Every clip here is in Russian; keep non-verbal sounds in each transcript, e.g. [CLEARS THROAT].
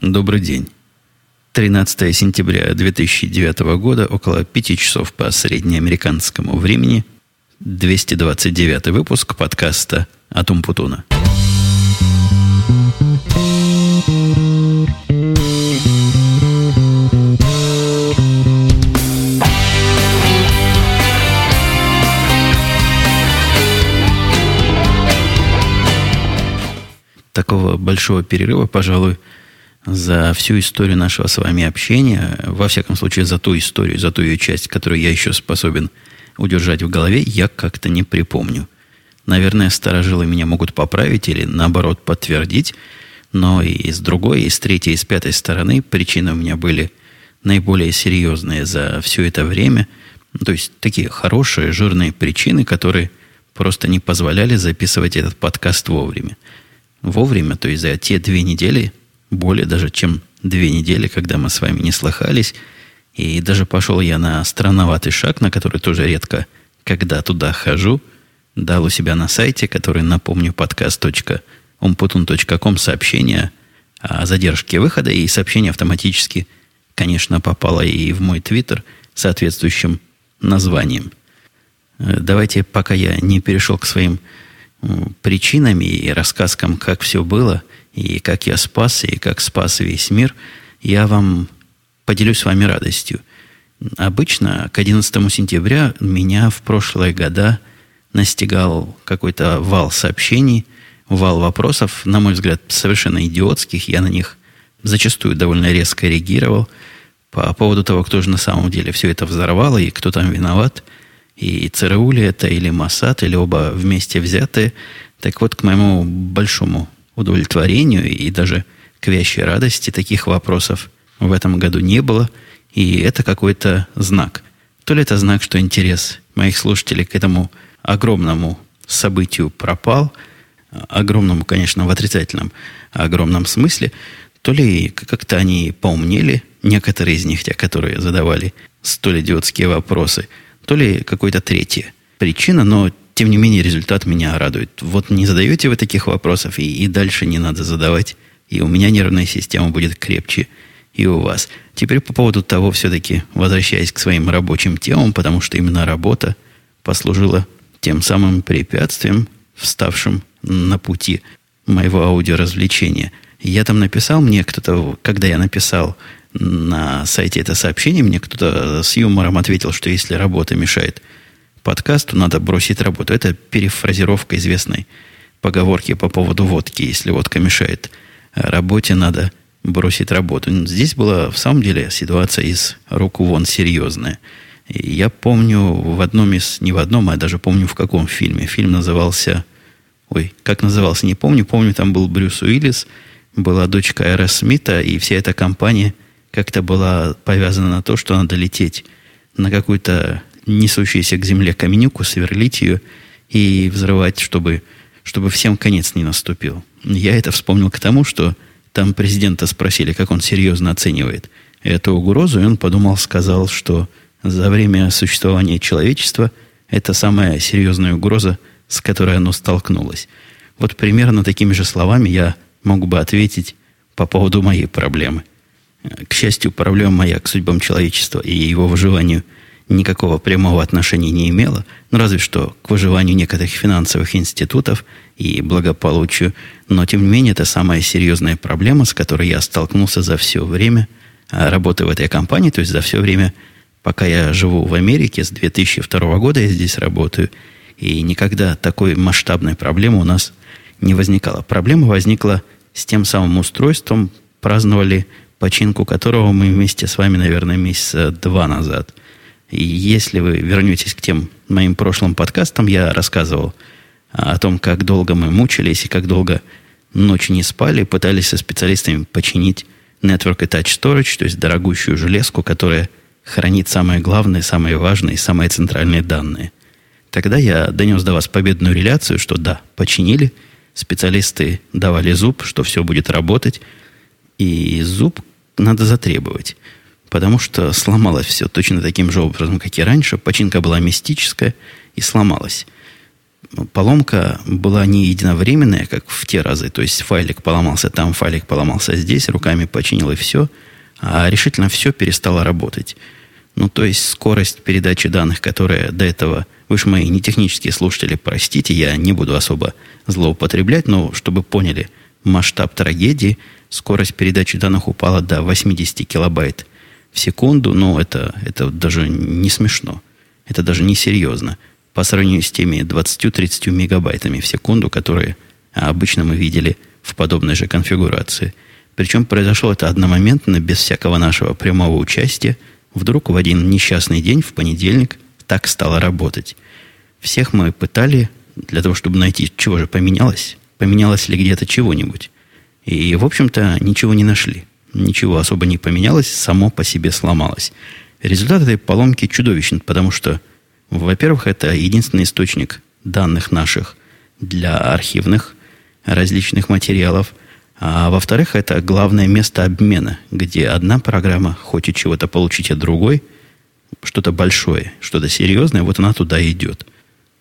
Добрый день. 13 сентября 2009 года, около 5 часов по среднеамериканскому времени, 229 выпуск подкаста «Атум Путуна». Такого большого перерыва, пожалуй, за всю историю нашего с вами общения, во всяком случае за ту историю, за ту ее часть, которую я еще способен удержать в голове, я как-то не припомню. Наверное, старожилы меня могут поправить или, наоборот, подтвердить, но и с другой, и с третьей, и с пятой стороны причины у меня были наиболее серьезные за все это время. То есть такие хорошие, жирные причины, которые просто не позволяли записывать этот подкаст вовремя. Вовремя, то есть за те две недели, более даже, чем две недели, когда мы с вами не слыхались. И даже пошел я на странноватый шаг, на который тоже редко, когда туда хожу, дал у себя на сайте, который, напомню, подкаст.umputun.com сообщение о задержке выхода, и сообщение автоматически, конечно, попало и в мой твиттер соответствующим названием. Э, давайте, пока я не перешел к своим причинам и рассказкам, как все было – и как я спас, и как спас весь мир, я вам поделюсь с вами радостью. Обычно к 11 сентября меня в прошлые года настигал какой-то вал сообщений, вал вопросов, на мой взгляд, совершенно идиотских. Я на них зачастую довольно резко реагировал по поводу того, кто же на самом деле все это взорвал и кто там виноват. И ЦРУ ли это, или Масад, или оба вместе взятые. Так вот, к моему большому удовлетворению и даже к вящей радости таких вопросов в этом году не было. И это какой-то знак. То ли это знак, что интерес моих слушателей к этому огромному событию пропал, огромному, конечно, в отрицательном огромном смысле, то ли как-то они поумнели, некоторые из них, те, которые задавали столь идиотские вопросы, то ли какой-то третья причина, но тем не менее, результат меня радует. Вот не задаете вы таких вопросов, и, и дальше не надо задавать. И у меня нервная система будет крепче, и у вас. Теперь по поводу того, все-таки возвращаясь к своим рабочим темам, потому что именно работа послужила тем самым препятствием, вставшим на пути моего аудиоразвлечения. Я там написал, мне кто-то, когда я написал на сайте это сообщение, мне кто-то с юмором ответил, что если работа мешает подкасту надо бросить работу. Это перефразировка известной поговорки по поводу водки. Если водка мешает работе, надо бросить работу. Здесь была в самом деле ситуация из руку вон серьезная. И я помню в одном из, не в одном, а даже помню в каком фильме. Фильм назывался, ой, как назывался, не помню. Помню, там был Брюс Уиллис, была дочка Эра Смита, и вся эта компания как-то была повязана на то, что надо лететь на какую-то несущуюся к земле каменюку, сверлить ее и взрывать, чтобы, чтобы всем конец не наступил. Я это вспомнил к тому, что там президента спросили, как он серьезно оценивает эту угрозу, и он подумал, сказал, что за время существования человечества это самая серьезная угроза, с которой оно столкнулось. Вот примерно такими же словами я мог бы ответить по поводу моей проблемы. К счастью, проблема моя к судьбам человечества и его выживанию – никакого прямого отношения не имела, ну, разве что к выживанию некоторых финансовых институтов и благополучию. Но, тем не менее, это самая серьезная проблема, с которой я столкнулся за все время а, работы в этой компании, то есть за все время, пока я живу в Америке, с 2002 года я здесь работаю, и никогда такой масштабной проблемы у нас не возникало. Проблема возникла с тем самым устройством, праздновали починку которого мы вместе с вами, наверное, месяца два назад – и если вы вернетесь к тем моим прошлым подкастам, я рассказывал о том, как долго мы мучились и как долго ночью не спали, пытались со специалистами починить Network Attached Storage, то есть дорогущую железку, которая хранит самые главные, самые важные, самые центральные данные. Тогда я донес до вас победную реляцию, что да, починили, специалисты давали зуб, что все будет работать, и зуб надо затребовать потому что сломалось все точно таким же образом, как и раньше. Починка была мистическая и сломалась. поломка была не единовременная, как в те разы. То есть файлик поломался там, файлик поломался здесь, руками починил и все. А решительно все перестало работать. Ну, то есть скорость передачи данных, которая до этого... Вы же мои не технические слушатели, простите, я не буду особо злоупотреблять, но чтобы поняли масштаб трагедии, скорость передачи данных упала до 80 килобайт в секунду. Ну, это, это даже не смешно. Это даже не серьезно по сравнению с теми 20-30 мегабайтами в секунду, которые обычно мы видели в подобной же конфигурации. Причем произошло это одномоментно, без всякого нашего прямого участия. Вдруг в один несчастный день, в понедельник, так стало работать. Всех мы пытали для того, чтобы найти, чего же поменялось, поменялось ли где-то чего-нибудь. И, в общем-то, ничего не нашли. Ничего особо не поменялось, само по себе сломалось. Результат этой поломки чудовищен, потому что во-первых, это единственный источник данных наших для архивных различных материалов. А во-вторых, это главное место обмена, где одна программа хочет чего-то получить от другой, что-то большое, что-то серьезное, вот она туда идет.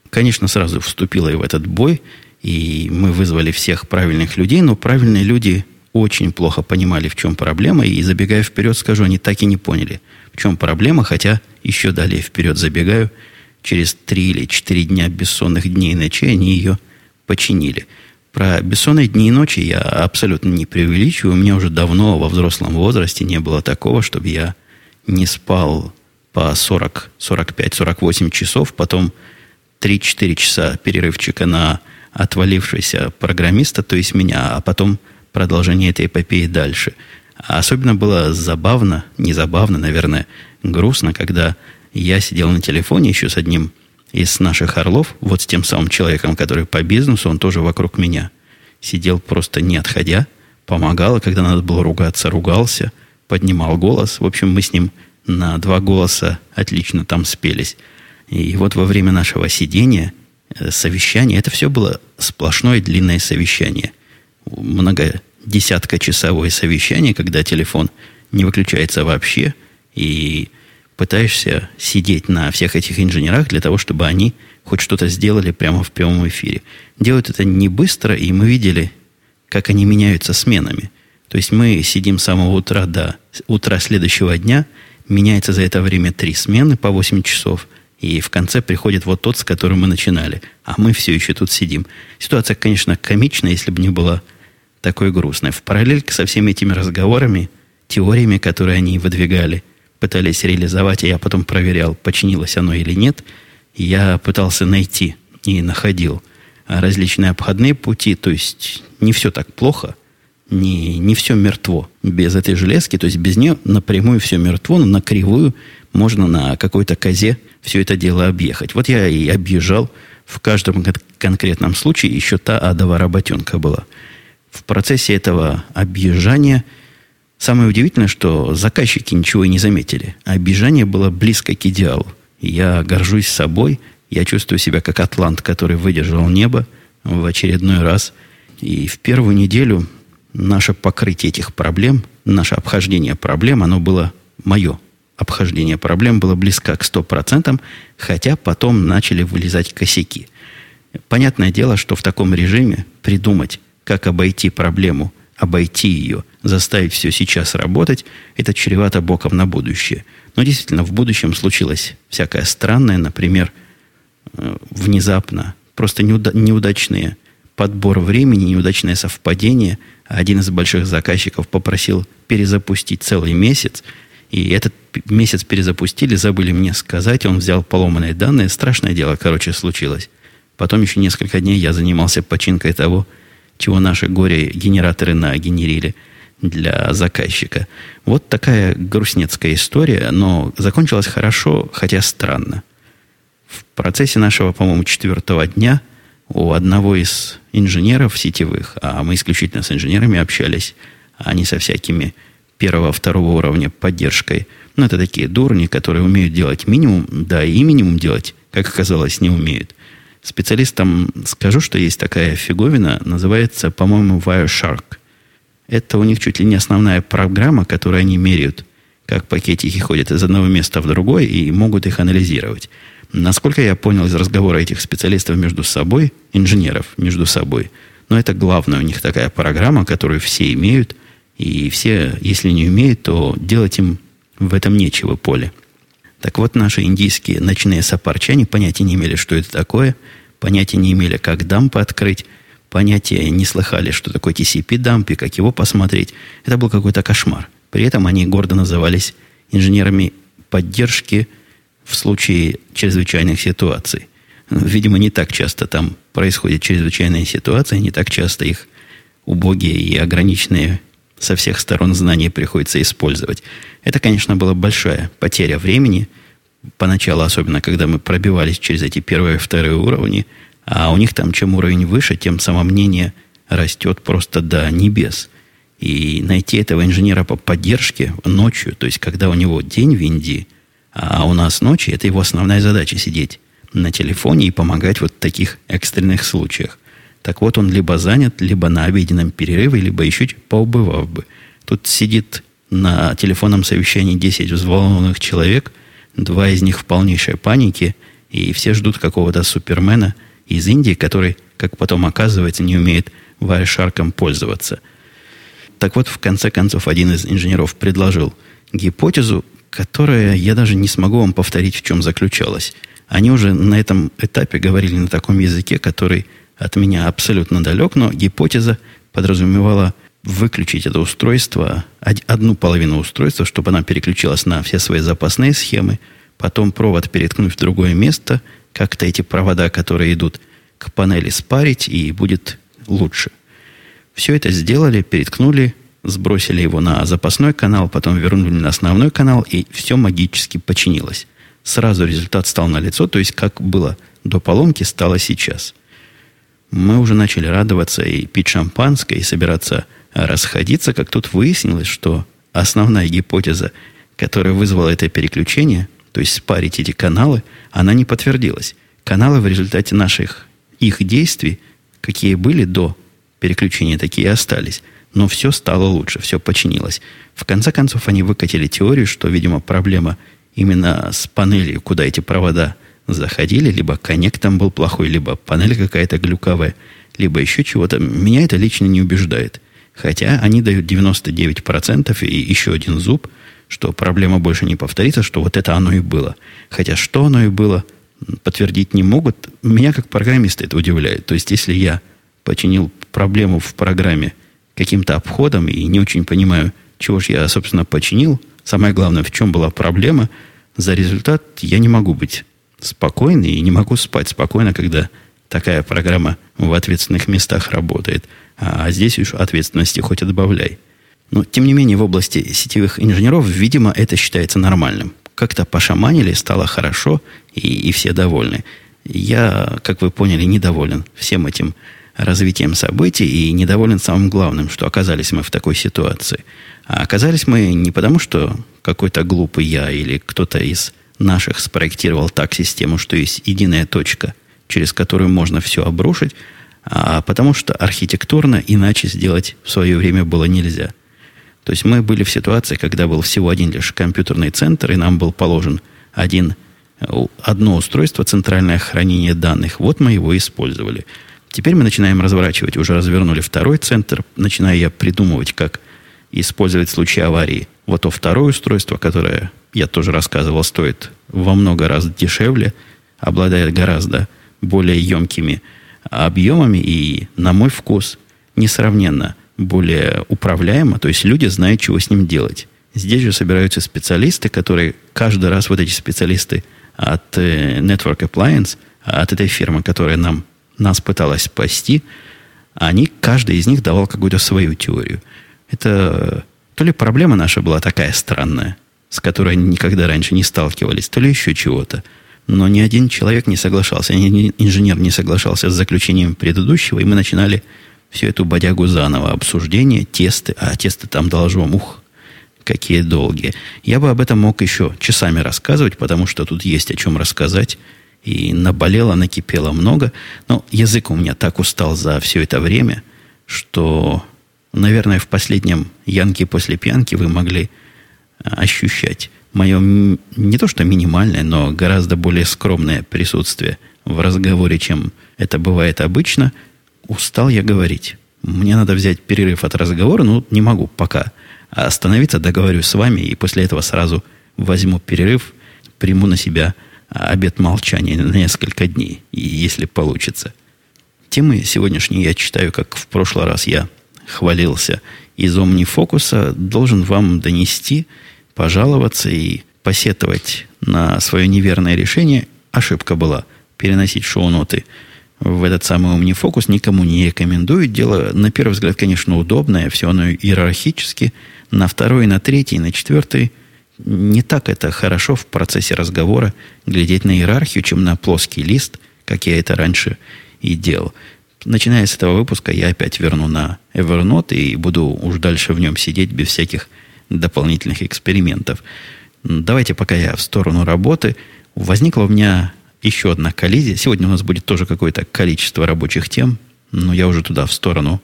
Конечно, сразу вступила и в этот бой, и мы вызвали всех правильных людей, но правильные люди очень плохо понимали, в чем проблема, и забегая вперед, скажу, они так и не поняли, в чем проблема, хотя еще далее вперед забегаю – через три или четыре дня бессонных дней и ночей они ее починили. Про бессонные дни и ночи я абсолютно не преувеличиваю. У меня уже давно во взрослом возрасте не было такого, чтобы я не спал по 40, 45, 48 часов, потом 3-4 часа перерывчика на отвалившегося программиста, то есть меня, а потом продолжение этой эпопеи дальше. А особенно было забавно, не забавно, наверное, грустно, когда я сидел на телефоне еще с одним из наших орлов, вот с тем самым человеком, который по бизнесу, он тоже вокруг меня. Сидел просто не отходя, помогал, и когда надо было ругаться, ругался, поднимал голос. В общем, мы с ним на два голоса отлично там спелись. И вот во время нашего сидения, э, совещания, это все было сплошное длинное совещание. Много десятка часовое совещание, когда телефон не выключается вообще, и пытаешься сидеть на всех этих инженерах для того, чтобы они хоть что-то сделали прямо в прямом эфире. Делают это не быстро, и мы видели, как они меняются сменами. То есть мы сидим с самого утра до утра следующего дня, меняется за это время три смены по 8 часов, и в конце приходит вот тот, с которым мы начинали. А мы все еще тут сидим. Ситуация, конечно, комичная, если бы не была такой грустной. В параллель со всеми этими разговорами, теориями, которые они выдвигали – пытались реализовать, и я потом проверял, починилось оно или нет. Я пытался найти и находил различные обходные пути, то есть не все так плохо, не, не все мертво без этой железки, то есть без нее напрямую все мертво, но на кривую можно на какой-то козе все это дело объехать. Вот я и объезжал в каждом конкретном случае, еще та адова работенка была. В процессе этого объезжания – Самое удивительное, что заказчики ничего и не заметили. Обижание было близко к идеалу. Я горжусь собой. Я чувствую себя как атлант, который выдержал небо в очередной раз. И в первую неделю наше покрытие этих проблем, наше обхождение проблем, оно было мое. Обхождение проблем было близко к 100%, хотя потом начали вылезать косяки. Понятное дело, что в таком режиме придумать, как обойти проблему обойти ее, заставить все сейчас работать, это чревато боком на будущее. Но действительно, в будущем случилось всякое странное, например, э, внезапно, просто неуда- неудачные подбор времени, неудачное совпадение. Один из больших заказчиков попросил перезапустить целый месяц, и этот месяц перезапустили, забыли мне сказать, он взял поломанные данные. Страшное дело, короче, случилось. Потом еще несколько дней я занимался починкой того, чего наши горе-генераторы нагенерили для заказчика. Вот такая грустнецкая история, но закончилась хорошо, хотя странно. В процессе нашего, по-моему, четвертого дня у одного из инженеров сетевых, а мы исключительно с инженерами общались, а не со всякими первого, второго уровня поддержкой. Ну, это такие дурни, которые умеют делать минимум, да, и минимум делать, как оказалось, не умеют. Специалистам скажу, что есть такая фиговина, называется, по-моему, Wireshark. Это у них чуть ли не основная программа, которую они меряют, как пакетики ходят из одного места в другое и могут их анализировать. Насколько я понял из разговора этих специалистов между собой, инженеров между собой, но это главная у них такая программа, которую все имеют, и все, если не умеют, то делать им в этом нечего поле. Так вот, наши индийские ночные сапарчане понятия не имели, что это такое, понятия не имели, как дампы открыть, понятия не слыхали, что такое TCP-дамп и как его посмотреть. Это был какой-то кошмар. При этом они гордо назывались инженерами поддержки в случае чрезвычайных ситуаций. Видимо, не так часто там происходят чрезвычайные ситуации, не так часто их убогие и ограниченные со всех сторон знания приходится использовать. Это, конечно, была большая потеря времени, поначалу особенно, когда мы пробивались через эти первые и вторые уровни, а у них там, чем уровень выше, тем самомнение растет просто до небес. И найти этого инженера по поддержке ночью, то есть когда у него день в Индии, а у нас ночи, это его основная задача сидеть на телефоне и помогать вот в таких экстренных случаях. Так вот, он либо занят, либо на обеденном перерыве, либо еще поубывав бы. Тут сидит на телефонном совещании 10 взволнованных человек, два из них в полнейшей панике, и все ждут какого-то супермена из Индии, который, как потом оказывается, не умеет Wireshark пользоваться. Так вот, в конце концов, один из инженеров предложил гипотезу, которая я даже не смогу вам повторить, в чем заключалась. Они уже на этом этапе говорили на таком языке, который от меня абсолютно далек, но гипотеза подразумевала выключить это устройство, одну половину устройства, чтобы она переключилась на все свои запасные схемы, потом провод переткнуть в другое место, как-то эти провода, которые идут к панели, спарить, и будет лучше. Все это сделали, переткнули, сбросили его на запасной канал, потом вернули на основной канал, и все магически починилось. Сразу результат стал налицо, то есть как было до поломки, стало сейчас – мы уже начали радоваться и пить шампанское, и собираться расходиться, как тут выяснилось, что основная гипотеза, которая вызвала это переключение, то есть спарить эти каналы, она не подтвердилась. Каналы в результате наших их действий, какие были до переключения, такие и остались. Но все стало лучше, все починилось. В конце концов, они выкатили теорию, что, видимо, проблема именно с панелью, куда эти провода – заходили, либо коннект там был плохой, либо панель какая-то глюковая, либо еще чего-то. Меня это лично не убеждает. Хотя они дают 99% и еще один зуб, что проблема больше не повторится, что вот это оно и было. Хотя что оно и было, подтвердить не могут. Меня как программиста это удивляет. То есть, если я починил проблему в программе каким-то обходом и не очень понимаю, чего же я, собственно, починил, самое главное, в чем была проблема, за результат я не могу быть спокойный и не могу спать спокойно, когда такая программа в ответственных местах работает. А здесь уж ответственности хоть и добавляй. Но, тем не менее, в области сетевых инженеров, видимо, это считается нормальным. Как-то пошаманили, стало хорошо, и, и все довольны. Я, как вы поняли, недоволен всем этим развитием событий и недоволен самым главным, что оказались мы в такой ситуации. А оказались мы не потому, что какой-то глупый я или кто-то из наших спроектировал так систему, что есть единая точка, через которую можно все обрушить, а потому что архитектурно иначе сделать в свое время было нельзя. То есть мы были в ситуации, когда был всего один лишь компьютерный центр, и нам был положен один, одно устройство, центральное хранение данных. Вот мы его использовали. Теперь мы начинаем разворачивать, уже развернули второй центр, начинаю я придумывать, как использовать в случае аварии вот то второе устройство, которое я тоже рассказывал, стоит во много раз дешевле, обладает гораздо более емкими объемами и, на мой вкус, несравненно более управляемо, то есть люди знают, чего с ним делать. Здесь же собираются специалисты, которые каждый раз, вот эти специалисты от э, Network Appliance, от этой фирмы, которая нам, нас пыталась спасти, они, каждый из них давал какую-то свою теорию. Это то ли проблема наша была такая странная, с которой они никогда раньше не сталкивались, то ли еще чего-то. Но ни один человек не соглашался, ни один инженер не соглашался с заключением предыдущего, и мы начинали всю эту бодягу заново. Обсуждение, тесты, а тесты там должно, ух, какие долгие. Я бы об этом мог еще часами рассказывать, потому что тут есть о чем рассказать. И наболело, накипело много. Но язык у меня так устал за все это время, что, наверное, в последнем Янке после пьянки вы могли ощущать мое не то что минимальное, но гораздо более скромное присутствие в разговоре, чем это бывает обычно, устал я говорить. Мне надо взять перерыв от разговора, но не могу пока. А остановиться договорюсь с вами, и после этого сразу возьму перерыв, приму на себя обед молчания на несколько дней, если получится. Темы сегодняшние я читаю, как в прошлый раз я хвалился из омнифокуса, должен вам донести, пожаловаться и посетовать на свое неверное решение. Ошибка была переносить шоу-ноты в этот самый омнифокус никому не рекомендую. Дело, на первый взгляд, конечно, удобное, все оно иерархически. На второй, на третий, на четвертый не так это хорошо в процессе разговора глядеть на иерархию, чем на плоский лист, как я это раньше и делал. Начиная с этого выпуска, я опять верну на Evernote и буду уж дальше в нем сидеть без всяких дополнительных экспериментов. Давайте пока я в сторону работы. Возникла у меня еще одна коллизия. Сегодня у нас будет тоже какое-то количество рабочих тем, но я уже туда в сторону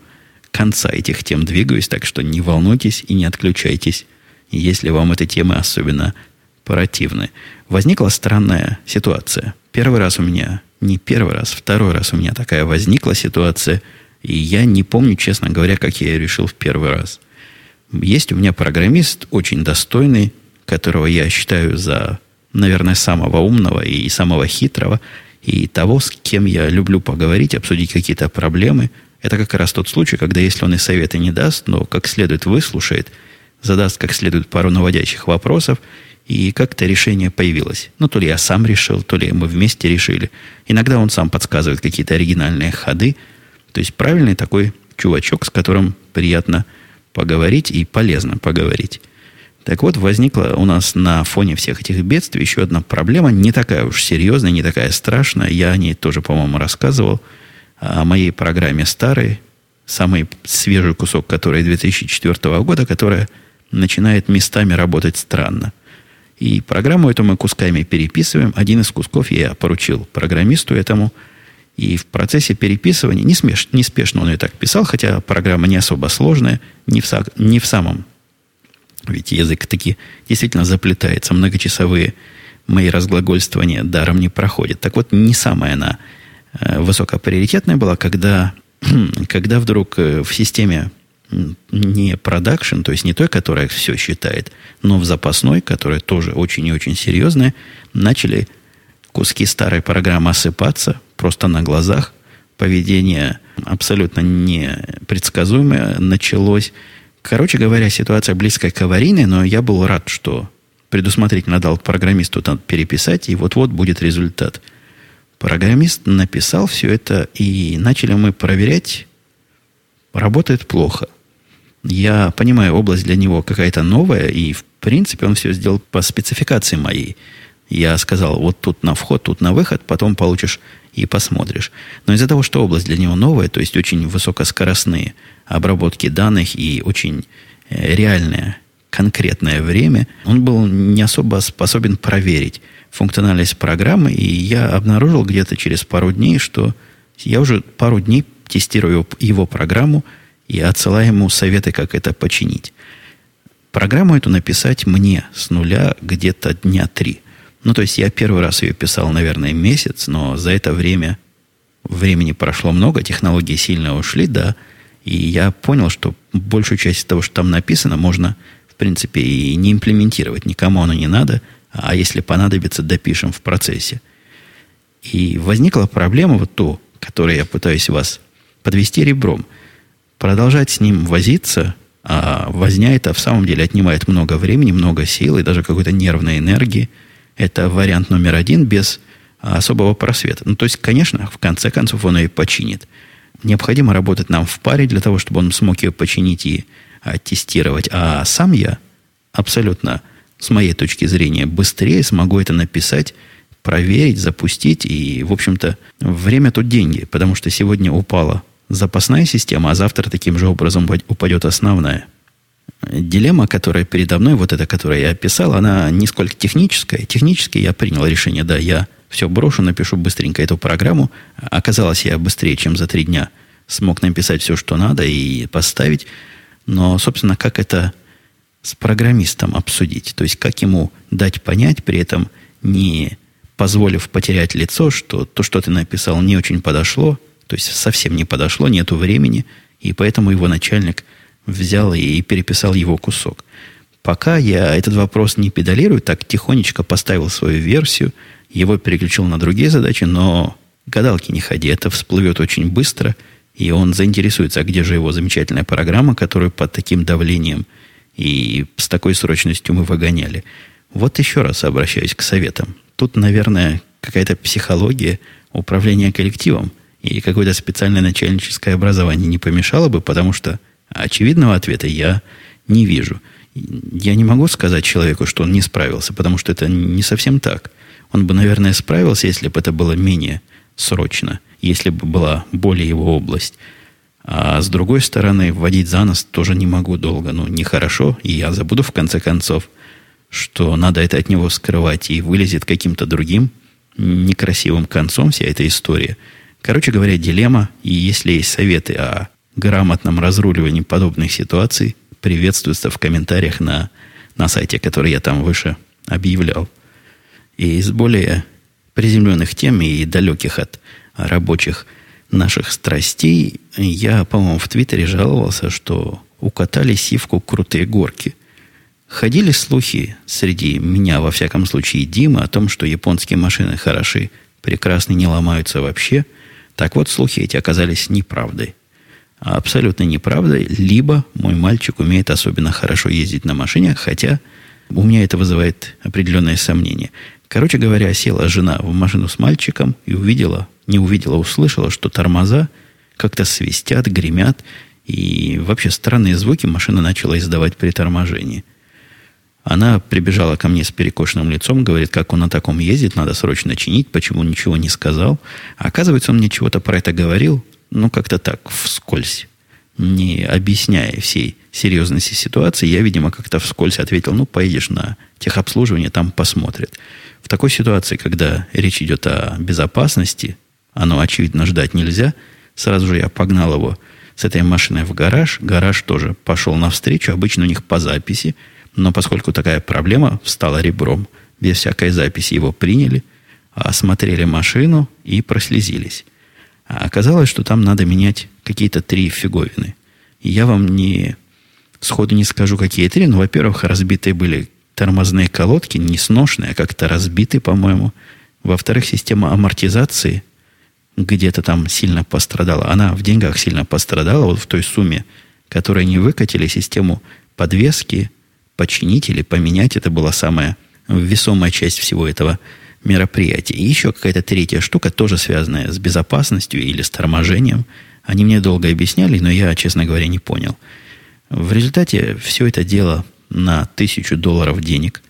конца этих тем двигаюсь, так что не волнуйтесь и не отключайтесь, если вам эти темы особенно противны. Возникла странная ситуация. Первый раз у меня, не первый раз, второй раз у меня такая возникла ситуация, и я не помню, честно говоря, как я ее решил в первый раз. Есть у меня программист очень достойный, которого я считаю за наверное, самого умного и самого хитрого, и того, с кем я люблю поговорить, обсудить какие-то проблемы. Это как раз тот случай, когда если он и советы не даст, но как следует выслушает, задаст как следует пару наводящих вопросов, и как-то решение появилось. Ну, то ли я сам решил, то ли мы вместе решили. Иногда он сам подсказывает какие-то оригинальные ходы. То есть правильный такой чувачок, с которым приятно поговорить и полезно поговорить. Так вот, возникла у нас на фоне всех этих бедствий еще одна проблема, не такая уж серьезная, не такая страшная. Я о ней тоже, по-моему, рассказывал. О моей программе старой, самый свежий кусок, который 2004 года, которая начинает местами работать странно. И программу эту мы кусками переписываем. Один из кусков я поручил программисту этому. И в процессе переписывания, не, смеш, не спешно он ее так писал, хотя программа не особо сложная, не в, не в самом ведь язык таки действительно заплетается. Многочасовые мои разглагольствования даром не проходят. Так вот, не самая она э, высокоприоритетная была, когда, [CLEARS THROAT] когда вдруг э, в системе не продакшн, то есть не той, которая все считает, но в запасной, которая тоже очень и очень серьезная, начали куски старой программы осыпаться просто на глазах. Поведение абсолютно непредсказуемое началось. Короче говоря, ситуация близкая к аварийной, но я был рад, что предусмотрительно дал программисту там переписать, и вот-вот будет результат. Программист написал все это, и начали мы проверять. Работает плохо. Я понимаю, область для него какая-то новая, и в принципе он все сделал по спецификации моей. Я сказал, вот тут на вход, тут на выход, потом получишь и посмотришь. Но из-за того, что область для него новая, то есть очень высокоскоростные обработки данных и очень э, реальное, конкретное время, он был не особо способен проверить функциональность программы, и я обнаружил где-то через пару дней, что я уже пару дней тестирую его программу и отсылаю ему советы, как это починить. Программу эту написать мне с нуля где-то дня три. Ну, то есть я первый раз ее писал, наверное, месяц, но за это время времени прошло много, технологии сильно ушли, да, и я понял, что большую часть того, что там написано, можно, в принципе, и не имплементировать. Никому оно не надо, а если понадобится, допишем в процессе. И возникла проблема вот то, которую я пытаюсь вас подвести ребром. Продолжать с ним возиться, а возня это в самом деле отнимает много времени, много сил и даже какой-то нервной энергии – это вариант номер один без особого просвета. Ну, то есть, конечно, в конце концов он ее починит. Необходимо работать нам в паре для того, чтобы он смог ее починить и а, тестировать. А сам я абсолютно, с моей точки зрения, быстрее смогу это написать, проверить, запустить. И, в общем-то, время тут деньги, потому что сегодня упала запасная система, а завтра таким же образом упадет основная. Дилемма, которая передо мной, вот эта, которую я описал, она нисколько техническая. Технически я принял решение, да, я все брошу, напишу быстренько эту программу. Оказалось, я быстрее, чем за три дня смог написать все, что надо, и поставить. Но, собственно, как это с программистом обсудить. То есть, как ему дать понять, при этом не позволив потерять лицо, что то, что ты написал, не очень подошло, то есть совсем не подошло, нету времени, и поэтому его начальник взял и переписал его кусок. Пока я этот вопрос не педалирую, так тихонечко поставил свою версию, его переключил на другие задачи, но гадалки не ходи, это всплывет очень быстро, и он заинтересуется, а где же его замечательная программа, которую под таким давлением и с такой срочностью мы выгоняли. Вот еще раз обращаюсь к советам. Тут, наверное, какая-то психология управления коллективом и какое-то специальное начальническое образование не помешало бы, потому что очевидного ответа я не вижу. Я не могу сказать человеку, что он не справился, потому что это не совсем так. Он бы, наверное, справился, если бы это было менее срочно, если бы была более его область. А с другой стороны, вводить за нос тоже не могу долго. Ну, нехорошо, и я забуду в конце концов – что надо это от него скрывать, и вылезет каким-то другим некрасивым концом вся эта история. Короче говоря, дилемма, и если есть советы о грамотном разруливании подобных ситуаций, приветствуются в комментариях на, на сайте, который я там выше объявлял. И из более приземленных тем и далеких от рабочих наших страстей, я, по-моему, в Твиттере жаловался, что укатали сивку крутые горки – Ходили слухи среди меня, во всяком случае, Димы, о том, что японские машины хороши, прекрасны, не ломаются вообще. Так вот, слухи эти оказались неправдой. А абсолютно неправдой. Либо мой мальчик умеет особенно хорошо ездить на машине, хотя у меня это вызывает определенное сомнение. Короче говоря, села жена в машину с мальчиком и увидела, не увидела, услышала, что тормоза как-то свистят, гремят, и вообще странные звуки машина начала издавать при торможении – она прибежала ко мне с перекошенным лицом, говорит, как он на таком ездит, надо срочно чинить, почему ничего не сказал. Оказывается, он мне чего-то про это говорил, ну, как-то так, вскользь, не объясняя всей серьезности ситуации. Я, видимо, как-то вскользь ответил, ну, поедешь на техобслуживание, там посмотрят. В такой ситуации, когда речь идет о безопасности, оно, очевидно, ждать нельзя, сразу же я погнал его с этой машиной в гараж. Гараж тоже пошел навстречу, обычно у них по записи – но поскольку такая проблема встала ребром, без всякой записи его приняли, осмотрели машину и прослезились. А оказалось, что там надо менять какие-то три фиговины. Я вам не сходу не скажу, какие три, но, во-первых, разбитые были тормозные колодки, не сношные, а как-то разбиты, по-моему. Во-вторых, система амортизации где-то там сильно пострадала. Она в деньгах сильно пострадала, вот в той сумме, которой не выкатили систему подвески, починить или поменять. Это была самая весомая часть всего этого мероприятия. И еще какая-то третья штука, тоже связанная с безопасностью или с торможением. Они мне долго объясняли, но я, честно говоря, не понял. В результате все это дело на тысячу долларов денег.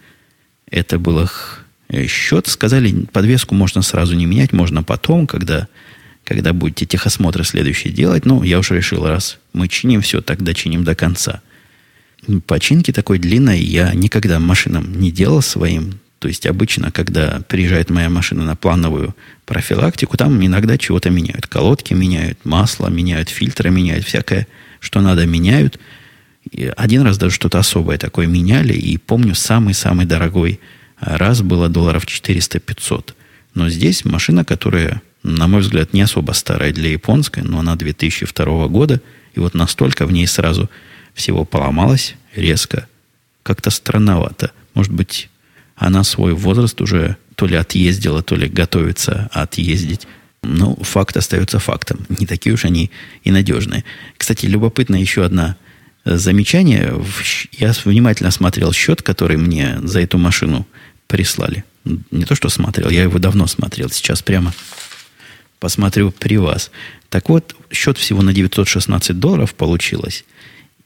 Это был их счет. Сказали, подвеску можно сразу не менять, можно потом, когда, когда будете техосмотр следующий делать. Ну, я уже решил, раз мы чиним все, тогда чиним до конца – починки такой длинной я никогда машинам не делал своим. То есть обычно, когда приезжает моя машина на плановую профилактику, там иногда чего-то меняют. Колодки меняют, масло меняют, фильтры меняют, всякое, что надо, меняют. И один раз даже что-то особое такое меняли, и помню, самый-самый дорогой раз было долларов 400-500. Но здесь машина, которая, на мой взгляд, не особо старая для японской, но она 2002 года, и вот настолько в ней сразу всего поломалась резко. Как-то странновато. Может быть, она свой возраст уже то ли отъездила, то ли готовится отъездить. Но факт остается фактом. Не такие уж они и надежные. Кстати, любопытно еще одна э, замечание. Я внимательно смотрел счет, который мне за эту машину прислали. Не то, что смотрел, я его давно смотрел. Сейчас прямо посмотрю при вас. Так вот, счет всего на 916 долларов получилось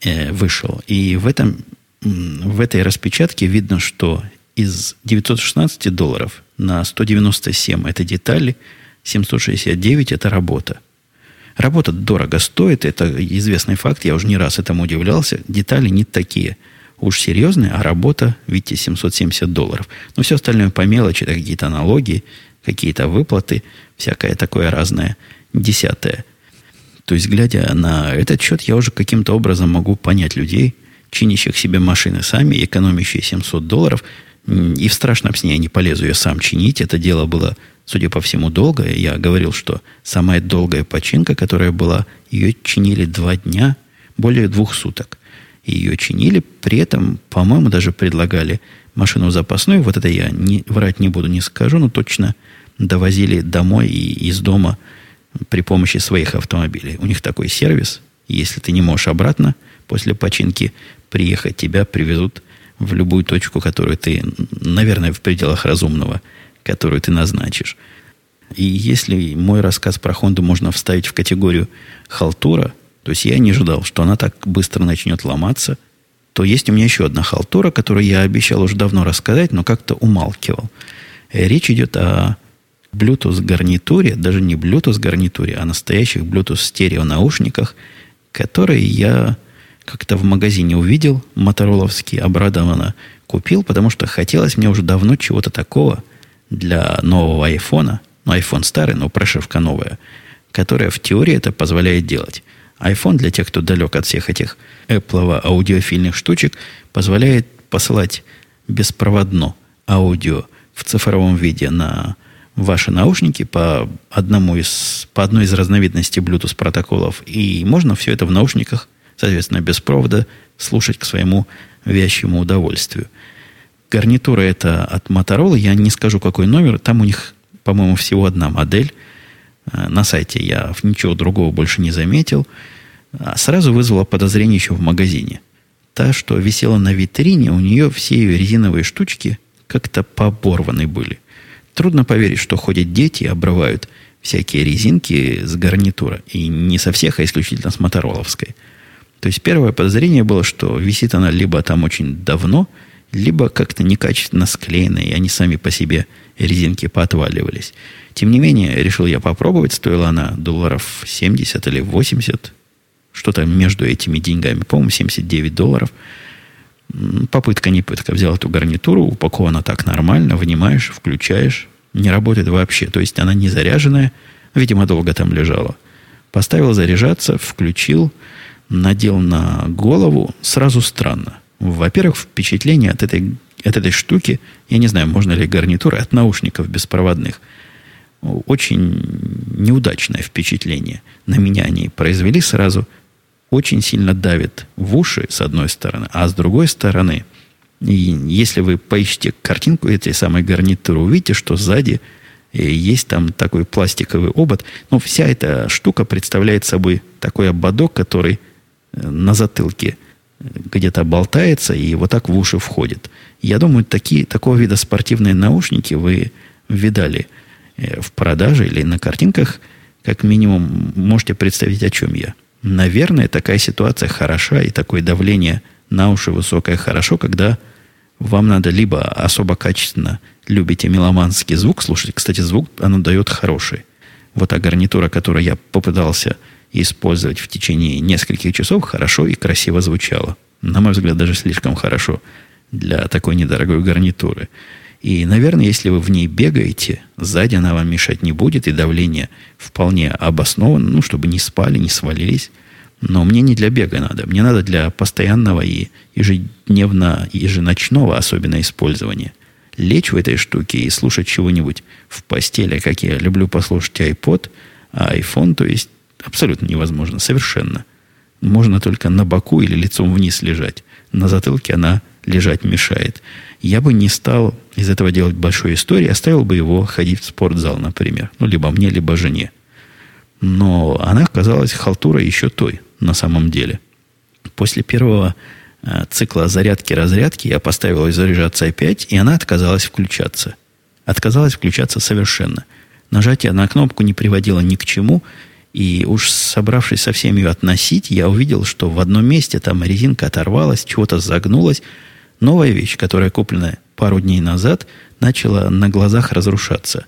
вышел. И в, этом, в этой распечатке видно, что из 916 долларов на 197 это детали, 769 это работа. Работа дорого стоит, это известный факт, я уже не раз этому удивлялся. Детали не такие уж серьезные, а работа, видите, 770 долларов. Но все остальное по мелочи, это какие-то налоги, какие-то выплаты, всякое такое разное, десятое – то есть, глядя на этот счет, я уже каким-то образом могу понять людей, чинящих себе машины сами, экономящие 700 долларов. И в страшном сне я не полезу ее сам чинить. Это дело было, судя по всему, долгое. Я говорил, что самая долгая починка, которая была, ее чинили два дня, более двух суток. Ее чинили, при этом, по-моему, даже предлагали машину запасную. Вот это я не, врать не буду, не скажу, но точно довозили домой и из дома при помощи своих автомобилей. У них такой сервис. Если ты не можешь обратно после починки приехать, тебя привезут в любую точку, которую ты, наверное, в пределах разумного, которую ты назначишь. И если мой рассказ про Хонду можно вставить в категорию халтура, то есть я не ожидал, что она так быстро начнет ломаться, то есть у меня еще одна халтура, которую я обещал уже давно рассказать, но как-то умалкивал. Речь идет о Bluetooth гарнитуре, даже не Bluetooth гарнитуре, а настоящих Bluetooth стерео наушниках, которые я как-то в магазине увидел, мотороловский, обрадованно купил, потому что хотелось мне уже давно чего-то такого для нового айфона, ну, iPhone старый, но прошивка новая, которая в теории это позволяет делать. iPhone, для тех, кто далек от всех этих Apple аудиофильных штучек, позволяет посылать беспроводно аудио в цифровом виде на ваши наушники по, одному из, по одной из разновидностей Bluetooth протоколов. И можно все это в наушниках соответственно, без провода слушать к своему вящему удовольствию. Гарнитура это от Motorola, я не скажу какой номер, там у них, по-моему, всего одна модель. Э, на сайте я ничего другого больше не заметил. А сразу вызвало подозрение еще в магазине. Та, что висела на витрине, у нее все ее резиновые штучки как-то поборваны были. Трудно поверить, что ходят дети и обрывают всякие резинки с гарнитура. И не со всех, а исключительно с мотороловской. То есть первое подозрение было, что висит она либо там очень давно, либо как-то некачественно склеена, и они сами по себе резинки поотваливались. Тем не менее, решил я попробовать. Стоила она долларов 70 или 80. Что-то между этими деньгами. По-моему, 79 долларов. Попытка не пытка. Взял эту гарнитуру, упакована так нормально, вынимаешь, включаешь. Не работает вообще. То есть она не заряженная. Видимо, долго там лежала. Поставил заряжаться, включил – надел на голову, сразу странно. Во-первых, впечатление от этой, от этой штуки, я не знаю, можно ли гарнитуры от наушников беспроводных, очень неудачное впечатление. На меня они произвели сразу. Очень сильно давит в уши, с одной стороны, а с другой стороны, и если вы поищете картинку этой самой гарнитуры, увидите, что сзади э, есть там такой пластиковый обод. Но вся эта штука представляет собой такой ободок, который на затылке где-то болтается и вот так в уши входит. Я думаю, такие, такого вида спортивные наушники вы видали э, в продаже или на картинках, как минимум можете представить, о чем я. Наверное, такая ситуация хороша и такое давление на уши высокое хорошо, когда вам надо либо особо качественно любите меломанский звук слушать. Кстати, звук оно дает хороший. Вот та гарнитура, которую я попытался использовать в течение нескольких часов, хорошо и красиво звучало. На мой взгляд, даже слишком хорошо для такой недорогой гарнитуры. И, наверное, если вы в ней бегаете, сзади она вам мешать не будет, и давление вполне обосновано, ну, чтобы не спали, не свалились. Но мне не для бега надо. Мне надо для постоянного и ежедневно, еженочного особенно использования. Лечь в этой штуке и слушать чего-нибудь в постели, как я люблю послушать iPod, а iPhone, то есть абсолютно невозможно, совершенно. Можно только на боку или лицом вниз лежать. На затылке она лежать мешает. Я бы не стал из этого делать большой истории, оставил бы его ходить в спортзал, например. Ну, либо мне, либо жене. Но она оказалась халтурой еще той, на самом деле. После первого э, цикла зарядки-разрядки я поставил ее заряжаться опять, и она отказалась включаться. Отказалась включаться совершенно. Нажатие на кнопку не приводило ни к чему, и уж собравшись совсем ее относить, я увидел, что в одном месте там резинка оторвалась, чего-то загнулась. Новая вещь, которая куплена пару дней назад, начала на глазах разрушаться.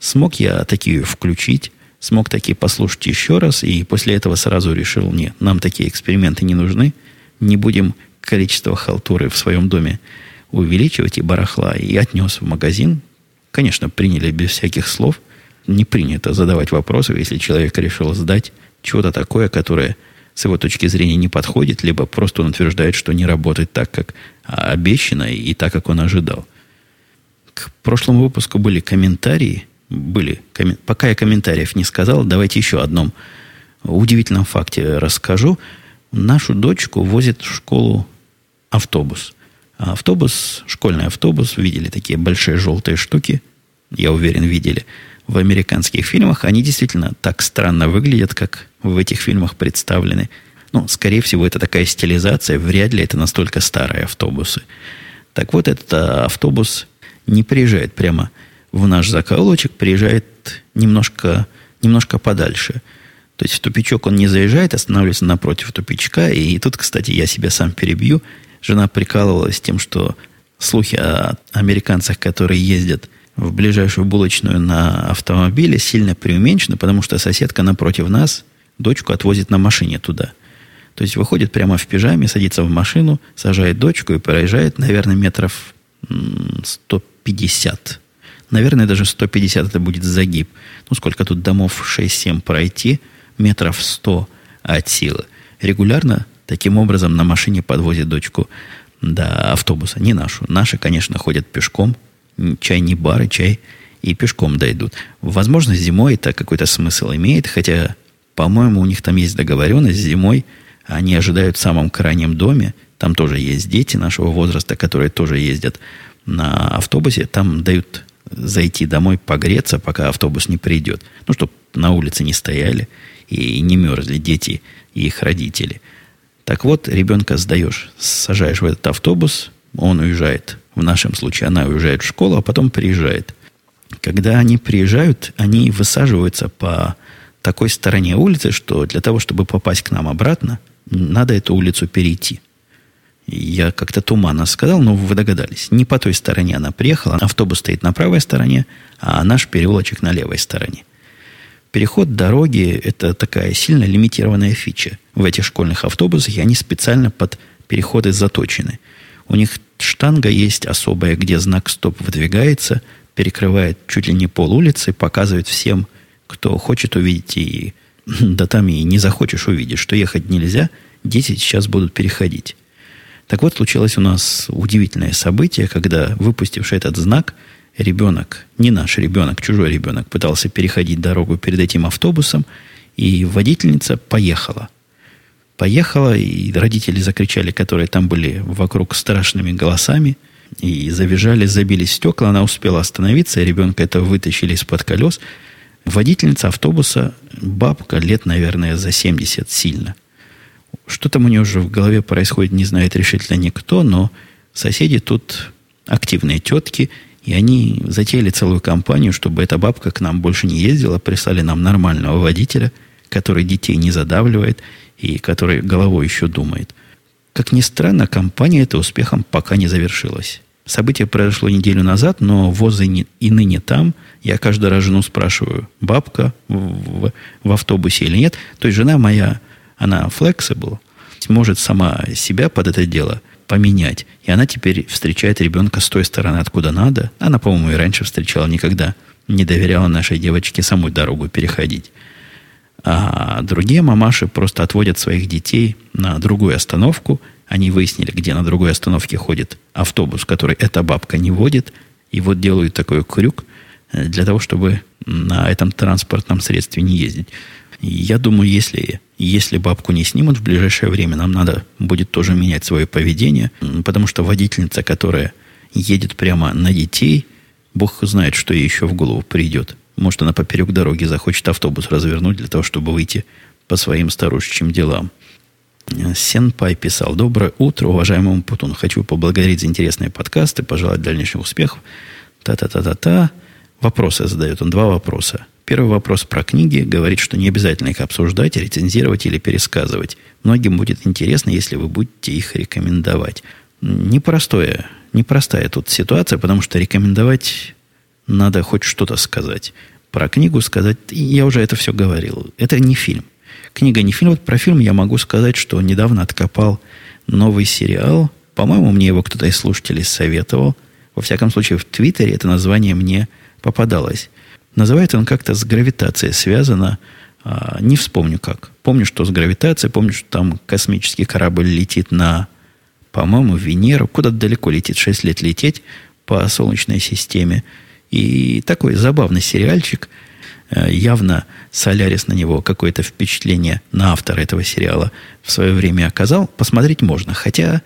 Смог я такие включить, смог такие послушать еще раз, и после этого сразу решил, нет, нам такие эксперименты не нужны, не будем количество халтуры в своем доме увеличивать и барахла, и отнес в магазин. Конечно, приняли без всяких слов, не принято задавать вопросы, если человек решил сдать чего-то такое, которое с его точки зрения не подходит, либо просто он утверждает, что не работает так, как обещано, и так, как он ожидал. К прошлому выпуску были комментарии, были, пока я комментариев не сказал, давайте еще одном удивительном факте расскажу. Нашу дочку возит в школу автобус. А автобус, школьный автобус, видели такие большие желтые штуки, я уверен, видели в американских фильмах. Они действительно так странно выглядят, как в этих фильмах представлены. Ну, скорее всего, это такая стилизация, вряд ли это настолько старые автобусы. Так вот, этот а, автобус не приезжает прямо в наш закоулочек, приезжает немножко, немножко подальше. То есть в тупичок он не заезжает, останавливается напротив тупичка. И тут, кстати, я себя сам перебью. Жена прикалывалась тем, что слухи о американцах, которые ездят в ближайшую булочную на автомобиле, сильно преуменьшены, потому что соседка напротив нас дочку отвозит на машине туда. То есть выходит прямо в пижаме, садится в машину, сажает дочку и проезжает, наверное, метров 150. Наверное, даже 150 это будет загиб. Ну, сколько тут домов 6-7 пройти, метров 100 от силы. Регулярно таким образом на машине подвозит дочку до автобуса. Не нашу. Наши, конечно, ходят пешком. Чай не бары, чай и пешком дойдут. Возможно, зимой это какой-то смысл имеет, хотя, по-моему, у них там есть договоренность зимой. Они ожидают в самом крайнем доме. Там тоже есть дети нашего возраста, которые тоже ездят на автобусе. Там дают зайти домой погреться, пока автобус не придет. Ну, чтобы на улице не стояли и не мерзли дети и их родители. Так вот, ребенка сдаешь, сажаешь в этот автобус, он уезжает, в нашем случае она уезжает в школу, а потом приезжает. Когда они приезжают, они высаживаются по такой стороне улицы, что для того, чтобы попасть к нам обратно, надо эту улицу перейти. Я как-то туманно сказал, но вы догадались. Не по той стороне она приехала, автобус стоит на правой стороне, а наш переулочек на левой стороне. Переход дороги – это такая сильно лимитированная фича в этих школьных автобусах, и они специально под переходы заточены. У них штанга есть особая, где знак «стоп» выдвигается, перекрывает чуть ли не пол улицы, показывает всем, кто хочет увидеть, и [CLEARS THROAT] да там и не захочешь увидеть, что ехать нельзя, дети сейчас будут переходить. Так вот, случилось у нас удивительное событие, когда, выпустивший этот знак – ребенок, не наш ребенок, чужой ребенок, пытался переходить дорогу перед этим автобусом, и водительница поехала. Поехала, и родители закричали, которые там были вокруг страшными голосами, и завизжали, забили стекла. Она успела остановиться, и ребенка это вытащили из-под колес. Водительница автобуса, бабка, лет, наверное, за 70 сильно. Что там у нее уже в голове происходит, не знает решительно никто, но соседи тут активные тетки, и они затеяли целую кампанию, чтобы эта бабка к нам больше не ездила, прислали нам нормального водителя, который детей не задавливает и который головой еще думает. Как ни странно, кампания эта успехом пока не завершилась. Событие произошло неделю назад, но воз и, и ныне там. Я каждый раз жену спрашиваю, бабка в, в, в автобусе или нет. То есть жена моя, она flexible, может сама себя под это дело – поменять. И она теперь встречает ребенка с той стороны, откуда надо. Она, по-моему, и раньше встречала, никогда не доверяла нашей девочке самой дорогу переходить. А другие мамаши просто отводят своих детей на другую остановку. Они выяснили, где на другой остановке ходит автобус, который эта бабка не водит. И вот делают такой крюк э, для того, чтобы на этом транспортном средстве не ездить. Я думаю, если, если бабку не снимут в ближайшее время, нам надо будет тоже менять свое поведение, потому что водительница, которая едет прямо на детей, бог знает, что ей еще в голову придет. Может, она поперек дороги захочет автобус развернуть для того, чтобы выйти по своим старушечьим делам. Сенпай писал. Доброе утро, уважаемому Путун. Хочу поблагодарить за интересные подкасты, пожелать дальнейших успехов. Та-та-та-та-та. Вопросы задает он, два вопроса. Первый вопрос про книги говорит, что не обязательно их обсуждать, рецензировать или пересказывать. Многим будет интересно, если вы будете их рекомендовать. Непростое, непростая тут ситуация, потому что рекомендовать надо хоть что-то сказать. Про книгу сказать, я уже это все говорил. Это не фильм. Книга не фильм. Вот про фильм я могу сказать, что недавно откопал новый сериал. По-моему, мне его кто-то из слушателей советовал. Во всяком случае, в Твиттере это название мне попадалось. Называется он как-то с гравитацией связано. А, не вспомню как. Помню, что с гравитацией, помню, что там космический корабль летит на, по-моему, Венеру. Куда-то далеко летит, 6 лет лететь по Солнечной системе. И такой забавный сериальчик. Э, явно Солярис на него какое-то впечатление на автора этого сериала в свое время оказал. Посмотреть можно. Хотя,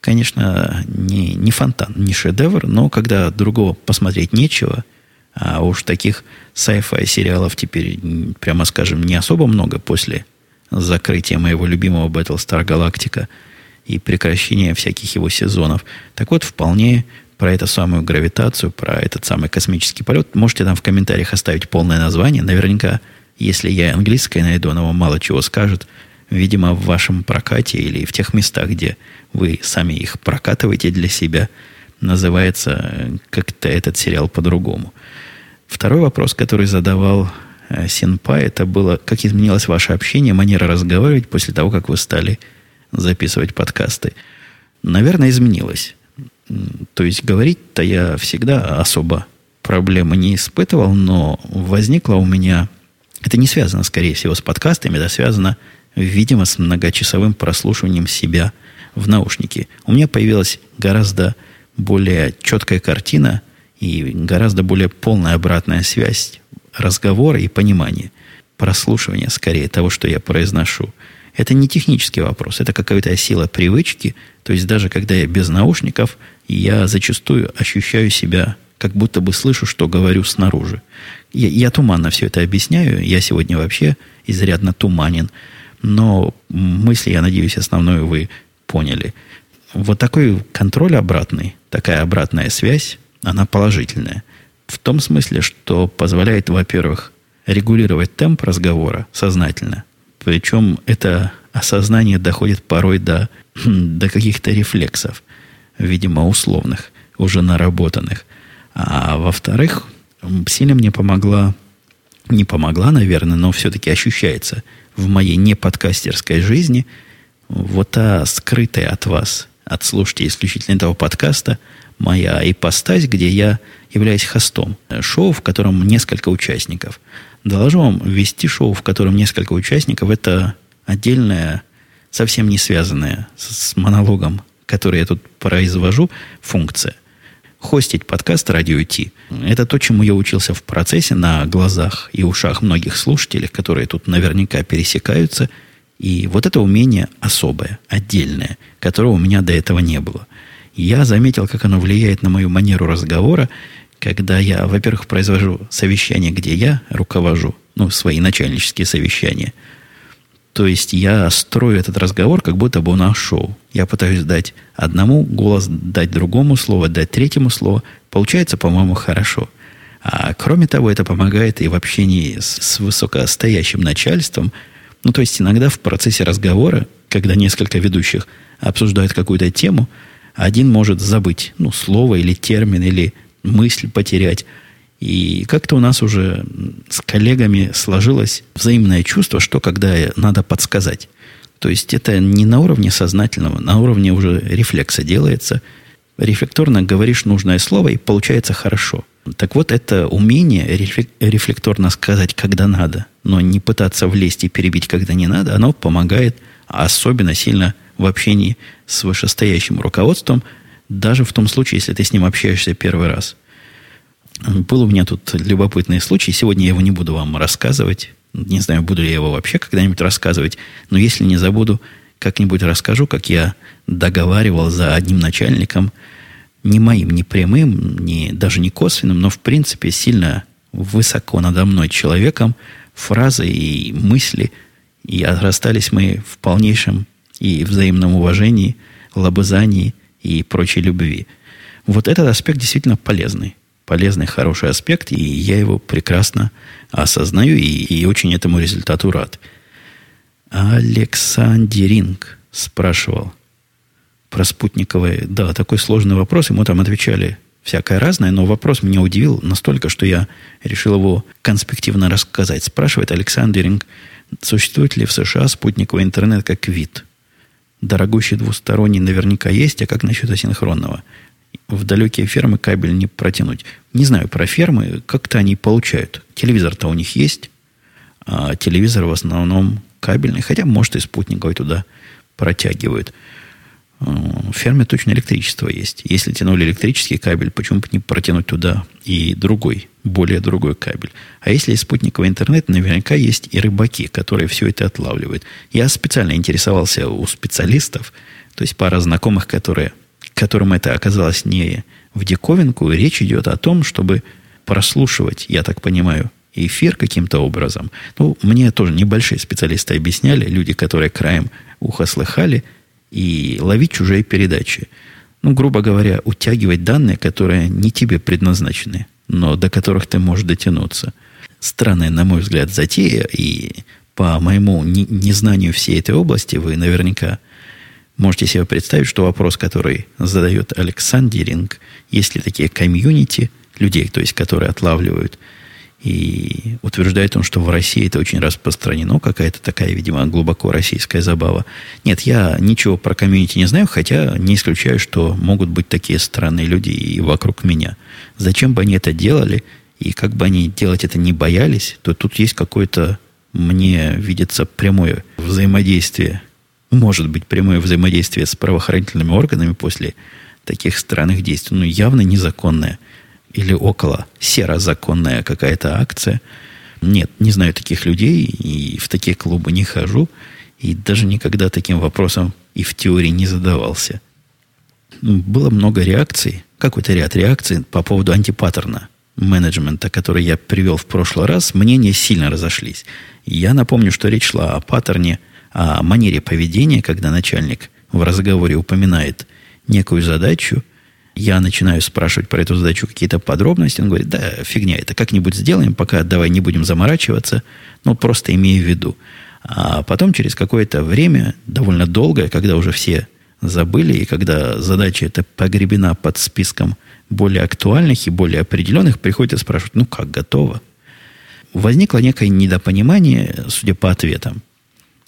конечно, не, не фонтан, не шедевр, но когда другого посмотреть нечего – а уж таких sci-fi сериалов теперь, прямо скажем, не особо много после закрытия моего любимого Battlestar Galactica и прекращения всяких его сезонов. Так вот, вполне про эту самую гравитацию, про этот самый космический полет. Можете там в комментариях оставить полное название. Наверняка, если я английское найду, оно вам мало чего скажет. Видимо, в вашем прокате или в тех местах, где вы сами их прокатываете для себя, называется как-то этот сериал по-другому. Второй вопрос, который задавал э, Синпа, это было, как изменилось ваше общение, манера разговаривать после того, как вы стали записывать подкасты. Наверное, изменилось. То есть говорить-то я всегда особо проблемы не испытывал, но возникло у меня... Это не связано, скорее всего, с подкастами, это связано, видимо, с многочасовым прослушиванием себя в наушнике. У меня появилась гораздо более четкая картина и гораздо более полная обратная связь разговора и понимания, прослушивания скорее того, что я произношу. Это не технический вопрос, это какая-то сила привычки. То есть даже когда я без наушников, я зачастую ощущаю себя, как будто бы слышу, что говорю снаружи. Я, я туманно все это объясняю. Я сегодня вообще изрядно туманен. Но мысли, я надеюсь, основную вы поняли. Вот такой контроль обратный, такая обратная связь, она положительная. В том смысле, что позволяет, во-первых, регулировать темп разговора сознательно. Причем это осознание доходит порой до, до каких-то рефлексов, видимо, условных, уже наработанных. А во-вторых, сильно мне помогла, не помогла, наверное, но все-таки ощущается в моей неподкастерской жизни вот та скрытая от вас, от слушателей исключительно этого подкаста – моя ипостась, где я являюсь хостом. Шоу, в котором несколько участников. Доложу вам, вести шоу, в котором несколько участников, это отдельная, совсем не связанная с, монологом, который я тут произвожу, функция. Хостить подкаст «Радио Ти» – это то, чему я учился в процессе на глазах и ушах многих слушателей, которые тут наверняка пересекаются. И вот это умение особое, отдельное, которого у меня до этого не было – я заметил, как оно влияет на мою манеру разговора, когда я, во-первых, произвожу совещание, где я руковожу, ну, свои начальнические совещания. То есть я строю этот разговор, как будто бы у нас шоу. Я пытаюсь дать одному голос, дать другому слово, дать третьему слово. Получается, по-моему, хорошо. А кроме того, это помогает и в общении с, с высокостоящим начальством. Ну, то есть иногда в процессе разговора, когда несколько ведущих обсуждают какую-то тему – один может забыть ну, слово или термин, или мысль потерять. И как-то у нас уже с коллегами сложилось взаимное чувство, что когда надо подсказать. То есть это не на уровне сознательного, на уровне уже рефлекса делается. Рефлекторно говоришь нужное слово, и получается хорошо. Так вот, это умение рефлекторно сказать, когда надо, но не пытаться влезть и перебить, когда не надо, оно помогает особенно сильно в общении с вышестоящим руководством, даже в том случае, если ты с ним общаешься первый раз. Был у меня тут любопытный случай. Сегодня я его не буду вам рассказывать. Не знаю, буду ли я его вообще когда-нибудь рассказывать. Но если не забуду, как-нибудь расскажу, как я договаривал за одним начальником, не моим, не прямым, не, даже не косвенным, но в принципе сильно высоко надо мной человеком, фразы и мысли. И расстались мы в полнейшем и взаимном уважении, лобызании и прочей любви. Вот этот аспект действительно полезный. Полезный, хороший аспект, и я его прекрасно осознаю и, и очень этому результату рад. Александринг спрашивал про спутниковые. Да, такой сложный вопрос. Ему там отвечали всякое разное, но вопрос меня удивил настолько, что я решил его конспективно рассказать. Спрашивает Александр Ринг, существует ли в США спутниковый интернет как вид? Дорогущий двусторонний наверняка есть, а как насчет асинхронного? В далекие фермы кабель не протянуть. Не знаю про фермы, как-то они получают. Телевизор-то у них есть, А телевизор в основном кабельный, хотя, может, и спутниковый туда протягивают. В ферме точно электричество есть. Если тянули электрический кабель, почему бы не протянуть туда и другой, более другой кабель? А если спутниковый интернет, наверняка есть и рыбаки, которые все это отлавливают. Я специально интересовался у специалистов, то есть пара знакомых, которые, которым это оказалось не в диковинку, речь идет о том, чтобы прослушивать, я так понимаю, эфир каким-то образом. Ну, мне тоже небольшие специалисты объясняли, люди, которые краем уха слыхали – и ловить чужие передачи. Ну, грубо говоря, утягивать данные, которые не тебе предназначены, но до которых ты можешь дотянуться. Странная, на мой взгляд, затея, и по моему незнанию всей этой области вы наверняка можете себе представить, что вопрос, который задает Александринг, есть ли такие комьюнити людей, то есть которые отлавливают – и утверждает он, что в России это очень распространено, какая-то такая, видимо, глубоко российская забава. Нет, я ничего про комьюнити не знаю, хотя не исключаю, что могут быть такие странные люди и вокруг меня. Зачем бы они это делали, и как бы они делать это не боялись, то тут есть какое-то, мне видится, прямое взаимодействие, может быть, прямое взаимодействие с правоохранительными органами после таких странных действий, но явно незаконное – или около серо-законная какая-то акция. Нет, не знаю таких людей, и в такие клубы не хожу, и даже никогда таким вопросом и в теории не задавался. Ну, было много реакций, какой-то ряд реакций по поводу антипаттерна менеджмента, который я привел в прошлый раз, мнения сильно разошлись. Я напомню, что речь шла о паттерне, о манере поведения, когда начальник в разговоре упоминает некую задачу, я начинаю спрашивать про эту задачу какие-то подробности. Он говорит, да, фигня, это как-нибудь сделаем, пока давай не будем заморачиваться, но просто имею в виду. А потом через какое-то время, довольно долгое, когда уже все забыли, и когда задача эта погребена под списком более актуальных и более определенных, приходится спрашивать, ну как, готово? Возникло некое недопонимание, судя по ответам.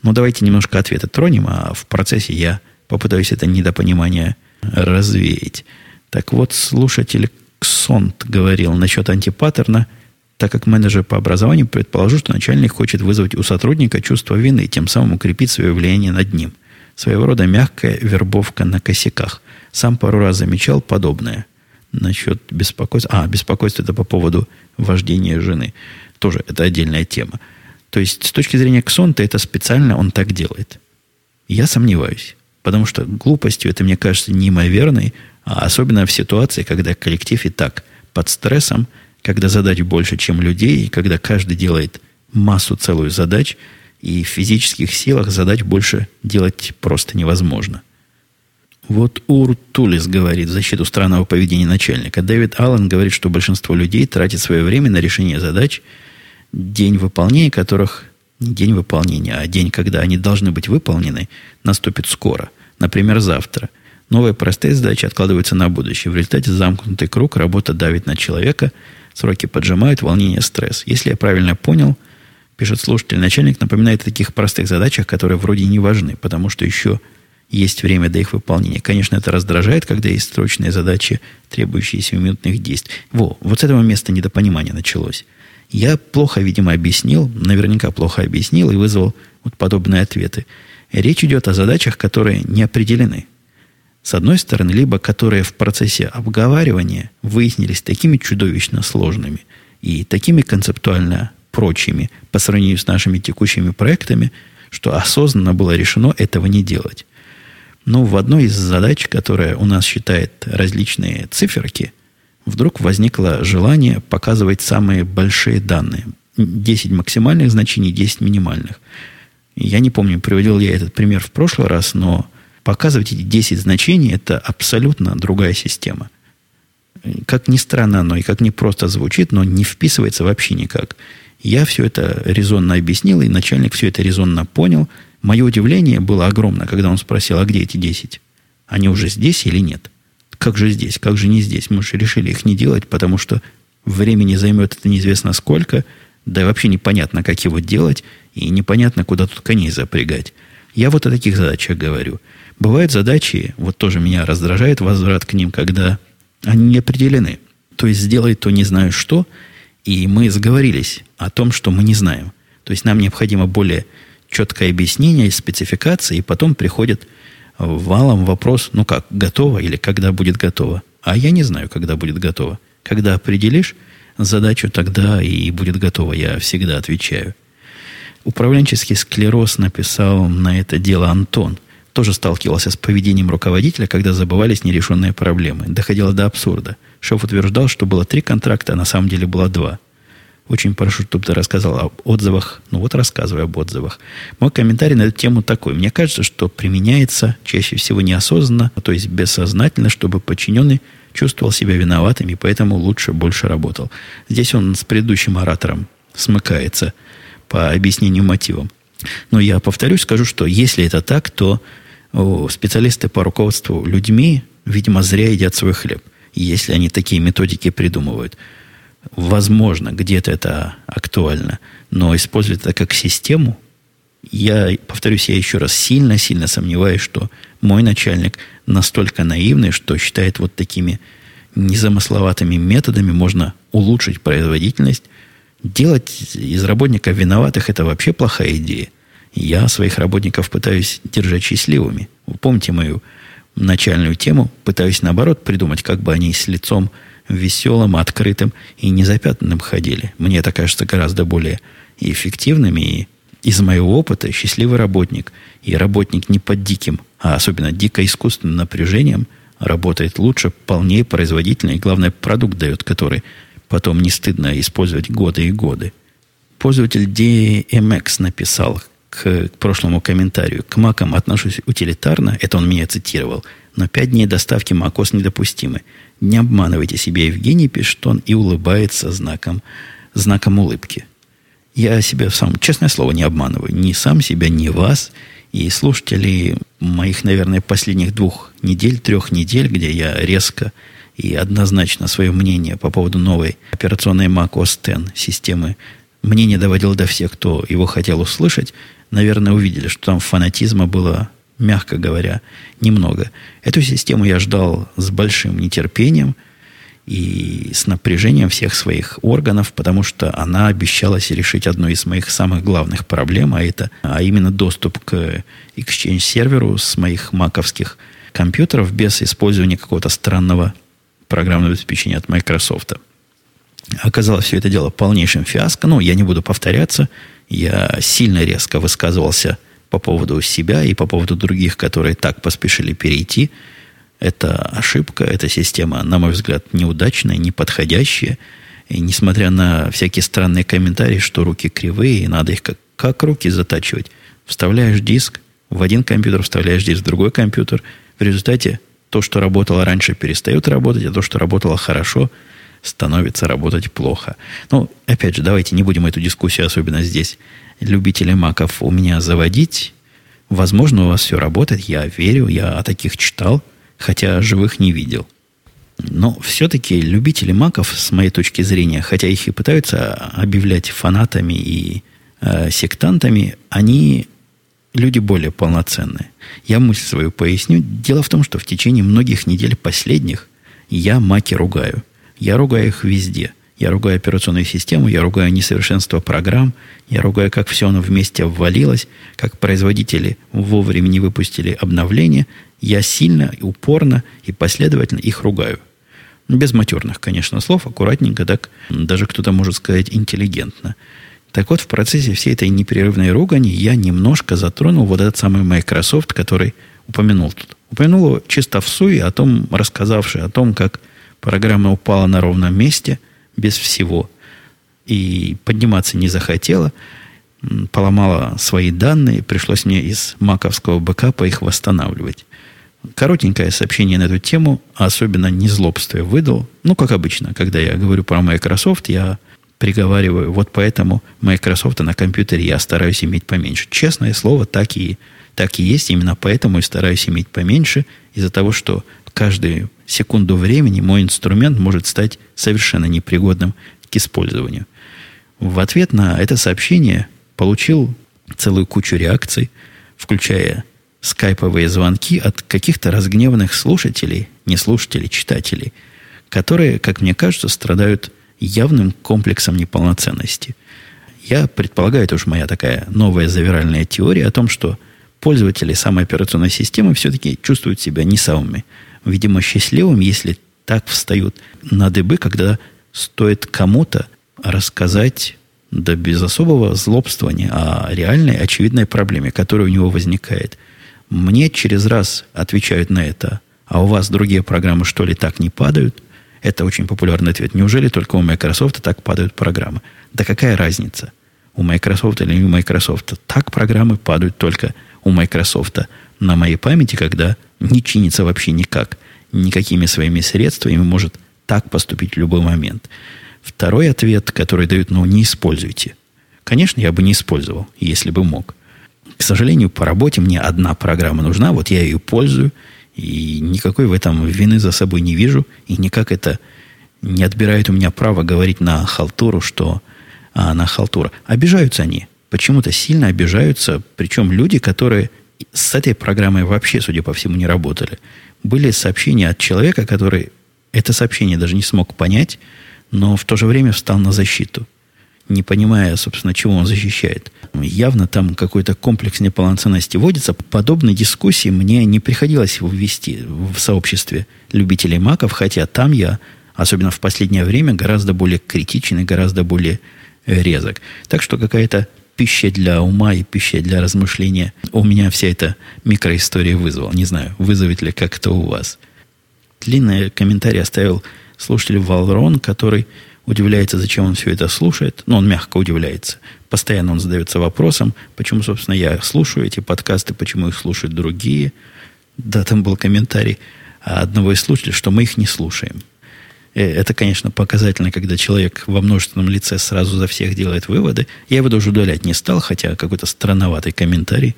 Ну, давайте немножко ответы тронем, а в процессе я попытаюсь это недопонимание развеять. Так вот, слушатель Ксонт говорил насчет антипаттерна, так как менеджер по образованию предположил, что начальник хочет вызвать у сотрудника чувство вины, тем самым укрепить свое влияние над ним. Своего рода мягкая вербовка на косяках. Сам пару раз замечал подобное. Насчет беспокойства. А, беспокойство это по поводу вождения жены. Тоже это отдельная тема. То есть, с точки зрения Ксонта, это специально он так делает. Я сомневаюсь. Потому что глупостью это, мне кажется, неимоверной особенно в ситуации, когда коллектив и так под стрессом, когда задач больше, чем людей, и когда каждый делает массу целую задач, и в физических силах задач больше делать просто невозможно. Вот Ур Тулис говорит в защиту странного поведения начальника. Дэвид Аллен говорит, что большинство людей тратит свое время на решение задач, день выполнения которых не день выполнения, а день, когда они должны быть выполнены, наступит скоро. Например, завтра – Новые простые задачи откладываются на будущее. В результате замкнутый круг, работа давит на человека, сроки поджимают, волнение, стресс. Если я правильно понял, пишет слушатель, начальник напоминает о таких простых задачах, которые вроде не важны, потому что еще есть время до их выполнения. Конечно, это раздражает, когда есть срочные задачи, требующие сиюминутных действий. Во, вот с этого места недопонимание началось. Я плохо, видимо, объяснил, наверняка плохо объяснил и вызвал вот подобные ответы. Речь идет о задачах, которые не определены. С одной стороны, либо которые в процессе обговаривания выяснились такими чудовищно сложными и такими концептуально прочими по сравнению с нашими текущими проектами, что осознанно было решено этого не делать. Но в одной из задач, которая у нас считает различные циферки, вдруг возникло желание показывать самые большие данные. 10 максимальных значений, 10 минимальных. Я не помню, приводил я этот пример в прошлый раз, но Показывать эти 10 значений – это абсолютно другая система. Как ни странно оно и как ни просто звучит, но не вписывается вообще никак. Я все это резонно объяснил, и начальник все это резонно понял. Мое удивление было огромно, когда он спросил, а где эти 10? Они уже здесь или нет? Как же здесь? Как же не здесь? Мы же решили их не делать, потому что времени займет это неизвестно сколько, да и вообще непонятно, как его делать, и непонятно, куда тут коней запрягать. Я вот о таких задачах говорю – Бывают задачи, вот тоже меня раздражает возврат к ним, когда они не определены. То есть сделай то не знаю что, и мы сговорились о том, что мы не знаем. То есть нам необходимо более четкое объяснение, спецификации, и потом приходит валом вопрос, ну как, готово или когда будет готово. А я не знаю, когда будет готово. Когда определишь задачу, тогда и будет готово, я всегда отвечаю. Управленческий склероз написал на это дело Антон. Тоже сталкивался с поведением руководителя, когда забывались нерешенные проблемы. Доходило до абсурда. Шеф утверждал, что было три контракта, а на самом деле было два. Очень прошу, чтобы ты рассказал об отзывах. Ну вот рассказывай об отзывах. Мой комментарий на эту тему такой. Мне кажется, что применяется чаще всего неосознанно, то есть бессознательно, чтобы подчиненный чувствовал себя виноватым и поэтому лучше больше работал. Здесь он с предыдущим оратором смыкается по объяснению мотивам. Но я повторюсь, скажу, что если это так, то специалисты по руководству людьми, видимо, зря едят свой хлеб, если они такие методики придумывают. Возможно, где-то это актуально, но использовать это как систему, я, повторюсь, я еще раз сильно-сильно сомневаюсь, что мой начальник настолько наивный, что считает вот такими незамысловатыми методами можно улучшить производительность. Делать из работников виноватых – это вообще плохая идея. Я своих работников пытаюсь держать счастливыми. Вы помните мою начальную тему? Пытаюсь, наоборот, придумать, как бы они с лицом веселым, открытым и незапятнанным ходили. Мне это кажется гораздо более эффективным и из моего опыта счастливый работник и работник не под диким, а особенно дико искусственным напряжением работает лучше, полнее, производительно и, главное, продукт дает, который потом не стыдно использовать годы и годы. Пользователь DMX написал к, к прошлому комментарию. К макам отношусь утилитарно, это он меня цитировал, но пять дней доставки macOS недопустимы. Не обманывайте себя, Евгений, пишет он и улыбается знаком, знаком улыбки. Я себя сам, честное слово, не обманываю. Ни сам себя, ни вас. И слушателей моих, наверное, последних двух недель, трех недель, где я резко и однозначно свое мнение по поводу новой операционной Mac OS X системы мнение доводил до всех, кто его хотел услышать, наверное, увидели, что там фанатизма было, мягко говоря, немного. Эту систему я ждал с большим нетерпением – и с напряжением всех своих органов, потому что она обещалась решить одну из моих самых главных проблем, а это а именно доступ к Exchange серверу с моих маковских компьютеров без использования какого-то странного программного обеспечения от Microsoft. Оказалось все это дело полнейшим фиаско. но я не буду повторяться. Я сильно резко высказывался по поводу себя и по поводу других, которые так поспешили перейти – это ошибка, эта система, на мой взгляд, неудачная, неподходящая. И несмотря на всякие странные комментарии, что руки кривые, и надо их как, как руки затачивать. Вставляешь диск, в один компьютер вставляешь диск в другой компьютер. В результате то, что работало раньше, перестает работать, а то, что работало хорошо, становится работать плохо. Ну, опять же, давайте не будем эту дискуссию, особенно здесь, любители маков, у меня заводить. Возможно, у вас все работает, я верю, я о таких читал – хотя живых не видел. Но все-таки любители маков, с моей точки зрения, хотя их и пытаются объявлять фанатами и э, сектантами, они люди более полноценные. Я мысль свою поясню. Дело в том, что в течение многих недель последних я маки ругаю. Я ругаю их везде. Я ругаю операционную систему, я ругаю несовершенство программ, я ругаю, как все оно вместе обвалилось, как производители вовремя не выпустили обновления, я сильно, упорно и последовательно их ругаю. Без матерных, конечно, слов, аккуратненько, так даже кто-то может сказать интеллигентно. Так вот, в процессе всей этой непрерывной ругани я немножко затронул вот этот самый Microsoft, который упомянул тут. Упомянул его чисто в суе, о том, рассказавший о том, как программа упала на ровном месте, без всего, и подниматься не захотела, поломала свои данные, пришлось мне из маковского бэкапа их восстанавливать коротенькое сообщение на эту тему, особенно не злобствие, выдал. Ну, как обычно, когда я говорю про Microsoft, я приговариваю, вот поэтому Microsoft на компьютере я стараюсь иметь поменьше. Честное слово, так и, так и есть. Именно поэтому и стараюсь иметь поменьше, из-за того, что каждую секунду времени мой инструмент может стать совершенно непригодным к использованию. В ответ на это сообщение получил целую кучу реакций, включая скайповые звонки от каких-то разгневанных слушателей, не слушателей, читателей, которые, как мне кажется, страдают явным комплексом неполноценности. Я предполагаю, это уж моя такая новая завиральная теория о том, что пользователи самой операционной системы все-таки чувствуют себя не самыми, видимо, счастливым, если так встают на дыбы, когда стоит кому-то рассказать, да без особого злобствования, о реальной, очевидной проблеме, которая у него возникает. Мне через раз отвечают на это, а у вас другие программы, что ли, так не падают? Это очень популярный ответ. Неужели только у Microsoft так падают программы? Да какая разница? У Microsoft или не у Microsoft? Так программы падают только у Microsoft на моей памяти, когда не чинится вообще никак, никакими своими средствами, может так поступить в любой момент. Второй ответ, который дают, ну, не используйте. Конечно, я бы не использовал, если бы мог. К сожалению, по работе мне одна программа нужна, вот я ее пользую, и никакой в этом вины за собой не вижу, и никак это не отбирает у меня право говорить на халтуру, что а, на халтура. Обижаются они почему-то сильно обижаются, причем люди, которые с этой программой вообще, судя по всему, не работали. Были сообщения от человека, который это сообщение даже не смог понять, но в то же время встал на защиту, не понимая, собственно, чего он защищает. Явно там какой-то комплекс неполноценности водится. Подобные дискуссии мне не приходилось ввести в сообществе любителей маков, хотя там я, особенно в последнее время, гораздо более критичен и гораздо более резок. Так что какая-то пища для ума и пища для размышления у меня вся эта микроистория вызвала. Не знаю, вызовет ли как-то у вас. Длинный комментарий оставил слушатель Валрон, который удивляется, зачем он все это слушает. Ну, он мягко удивляется. Постоянно он задается вопросом, почему, собственно, я слушаю эти подкасты, почему их слушают другие. Да, там был комментарий одного из слушателей, что мы их не слушаем. Э, это, конечно, показательно, когда человек во множественном лице сразу за всех делает выводы. Я его даже удалять не стал, хотя какой-то странноватый комментарий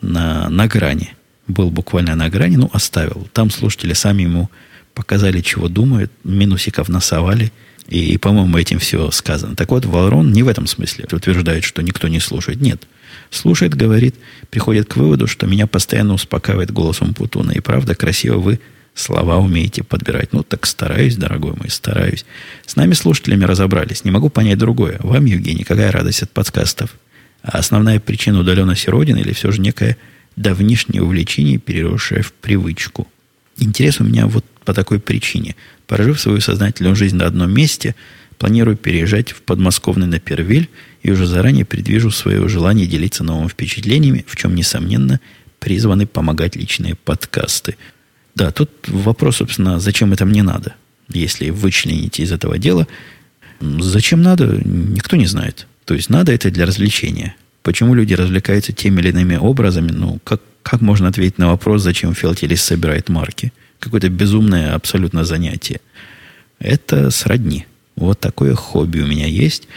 на, на грани. Был буквально на грани, ну, оставил. Там слушатели сами ему показали, чего думают, минусиков насовали. И, по-моему, этим все сказано. Так вот, Валрон не в этом смысле утверждает, что никто не слушает. Нет. Слушает, говорит, приходит к выводу, что меня постоянно успокаивает голосом Путуна. И правда, красиво вы слова умеете подбирать. Ну, так стараюсь, дорогой мой, стараюсь. С нами слушателями разобрались. Не могу понять другое. Вам, Евгений, какая радость от подкастов? А основная причина удаленности Родины или все же некое давнишнее увлечение, переросшее в привычку? Интерес у меня вот по такой причине. Прожив свою сознательную жизнь на одном месте, планирую переезжать в подмосковный на Первиль и уже заранее предвижу свое желание делиться новыми впечатлениями, в чем, несомненно, призваны помогать личные подкасты – да, тут вопрос, собственно, зачем это мне надо, если вычлените из этого дела. Зачем надо, никто не знает. То есть надо это для развлечения. Почему люди развлекаются теми или иными образами? Ну, как, как можно ответить на вопрос, зачем Филателис собирает марки? Какое-то безумное абсолютно занятие. Это сродни. Вот такое хобби у меня есть.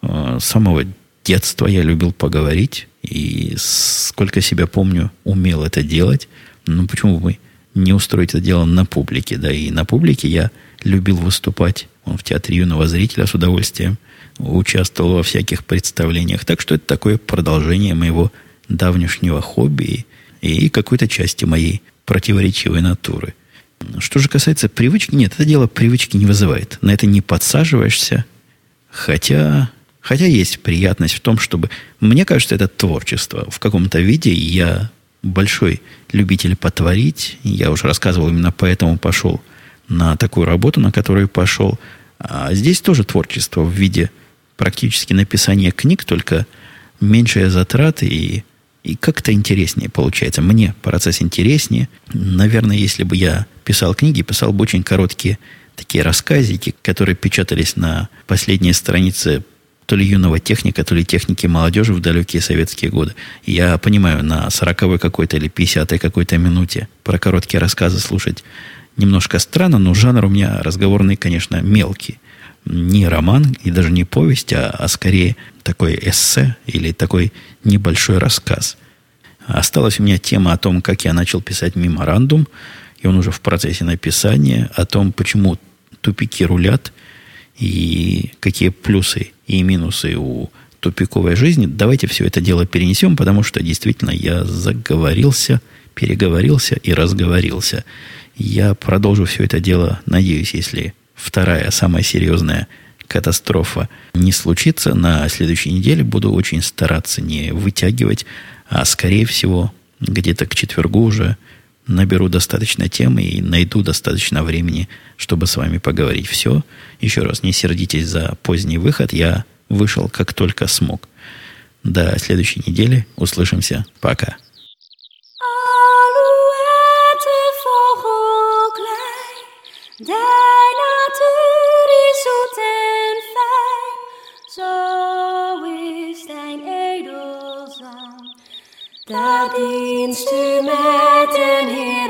А, с самого детства я любил поговорить. И сколько себя помню, умел это делать. Ну, почему бы не устроить это дело на публике. Да, и на публике я любил выступать он в театре юного зрителя с удовольствием участвовал во всяких представлениях. Так что это такое продолжение моего давнешнего хобби и какой-то части моей противоречивой натуры. Что же касается привычки, нет, это дело привычки не вызывает. На это не подсаживаешься. Хотя, хотя есть приятность в том, чтобы... Мне кажется, это творчество в каком-то виде. Я большой любитель потворить. Я уже рассказывал, именно поэтому пошел на такую работу, на которую пошел. А здесь тоже творчество в виде практически написания книг, только меньшие затраты и, и как-то интереснее получается. Мне процесс интереснее. Наверное, если бы я писал книги, писал бы очень короткие такие рассказики, которые печатались на последней странице то ли юного техника, то ли техники молодежи в далекие советские годы. Я понимаю, на 40 какой-то или 50 какой-то минуте про короткие рассказы слушать немножко странно, но жанр у меня разговорный, конечно, мелкий. Не роман и даже не повесть, а, а скорее такой эссе или такой небольшой рассказ. Осталась у меня тема о том, как я начал писать меморандум, и он уже в процессе написания, о том, почему тупики рулят, и какие плюсы и минусы у тупиковой жизни. Давайте все это дело перенесем, потому что действительно я заговорился, переговорился и разговорился. Я продолжу все это дело, надеюсь, если вторая, самая серьезная катастрофа не случится, на следующей неделе буду очень стараться не вытягивать, а скорее всего где-то к четвергу уже наберу достаточно темы и найду достаточно времени, чтобы с вами поговорить. Все. Еще раз, не сердитесь за поздний выход. Я вышел как только смог. До следующей недели. Услышимся. Пока. dienst u met.